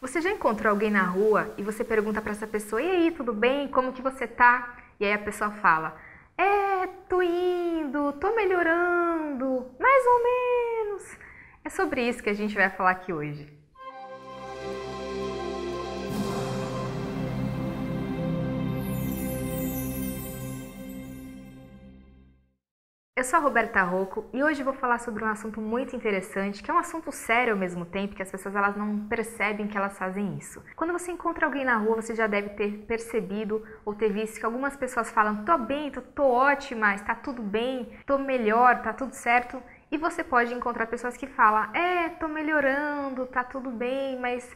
Você já encontrou alguém na rua e você pergunta para essa pessoa: "E aí, tudo bem? Como que você tá?" E aí a pessoa fala: "É, tô indo, tô melhorando, mais ou menos". É sobre isso que a gente vai falar aqui hoje. Eu sou a Roberta Rocco e hoje vou falar sobre um assunto muito interessante, que é um assunto sério ao mesmo tempo, que as pessoas elas não percebem que elas fazem isso. Quando você encontra alguém na rua, você já deve ter percebido ou ter visto que algumas pessoas falam: "Tô bem, tô, tô ótima, está tudo bem, tô melhor, tá tudo certo". E você pode encontrar pessoas que falam: "É, tô melhorando, tá tudo bem, mas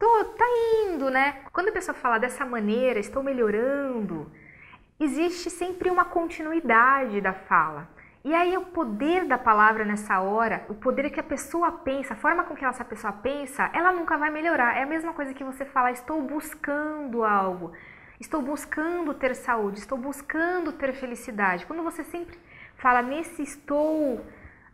tô tá indo, né?". Quando a pessoa fala dessa maneira, estou melhorando, existe sempre uma continuidade da fala. E aí o poder da palavra nessa hora, o poder que a pessoa pensa, a forma com que essa pessoa pensa, ela nunca vai melhorar. É a mesma coisa que você falar, estou buscando algo, estou buscando ter saúde, estou buscando ter felicidade. Quando você sempre fala nesse estou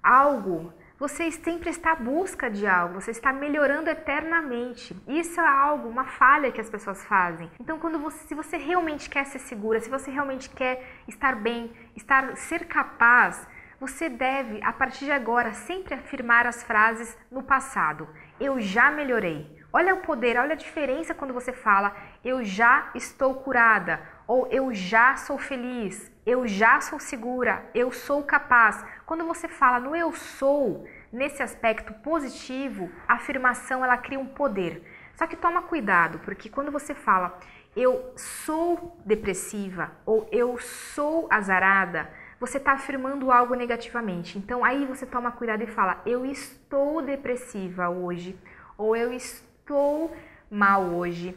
algo, você sempre está à busca de algo, você está melhorando eternamente. Isso é algo, uma falha que as pessoas fazem. Então, quando você, se você realmente quer ser segura, se você realmente quer estar bem, estar, ser capaz, você deve, a partir de agora, sempre afirmar as frases no passado. Eu já melhorei. Olha o poder, olha a diferença quando você fala eu já estou curada ou eu já sou feliz, eu já sou segura, eu sou capaz. Quando você fala no eu sou, nesse aspecto positivo, a afirmação ela cria um poder. Só que toma cuidado, porque quando você fala eu sou depressiva ou eu sou azarada, você está afirmando algo negativamente. Então aí você toma cuidado e fala eu estou depressiva hoje ou eu estou mal hoje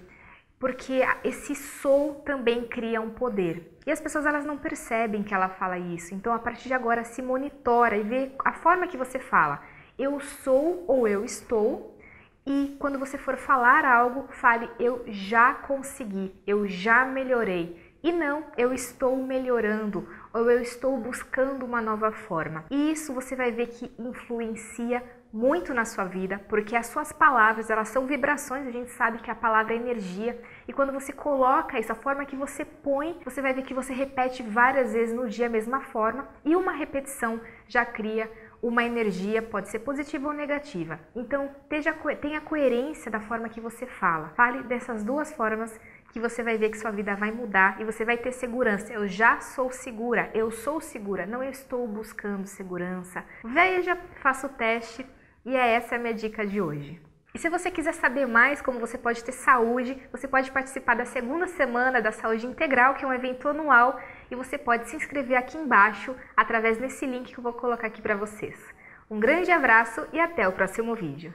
porque esse sou também cria um poder. E as pessoas elas não percebem que ela fala isso. Então a partir de agora se monitora e vê a forma que você fala. Eu sou ou eu estou. E quando você for falar algo, fale eu já consegui, eu já melhorei. E não, eu estou melhorando ou eu estou buscando uma nova forma. E isso você vai ver que influencia muito na sua vida, porque as suas palavras, elas são vibrações, a gente sabe que a palavra é energia, e quando você coloca isso, a forma que você põe, você vai ver que você repete várias vezes no dia a mesma forma, e uma repetição já cria uma energia, pode ser positiva ou negativa. Então, tenha coerência da forma que você fala. Fale dessas duas formas que você vai ver que sua vida vai mudar e você vai ter segurança. Eu já sou segura, eu sou segura, não estou buscando segurança. Veja, faça o teste e é essa a minha dica de hoje. E se você quiser saber mais como você pode ter saúde, você pode participar da segunda semana da Saúde Integral, que é um evento anual, e você pode se inscrever aqui embaixo através desse link que eu vou colocar aqui para vocês. Um grande abraço e até o próximo vídeo.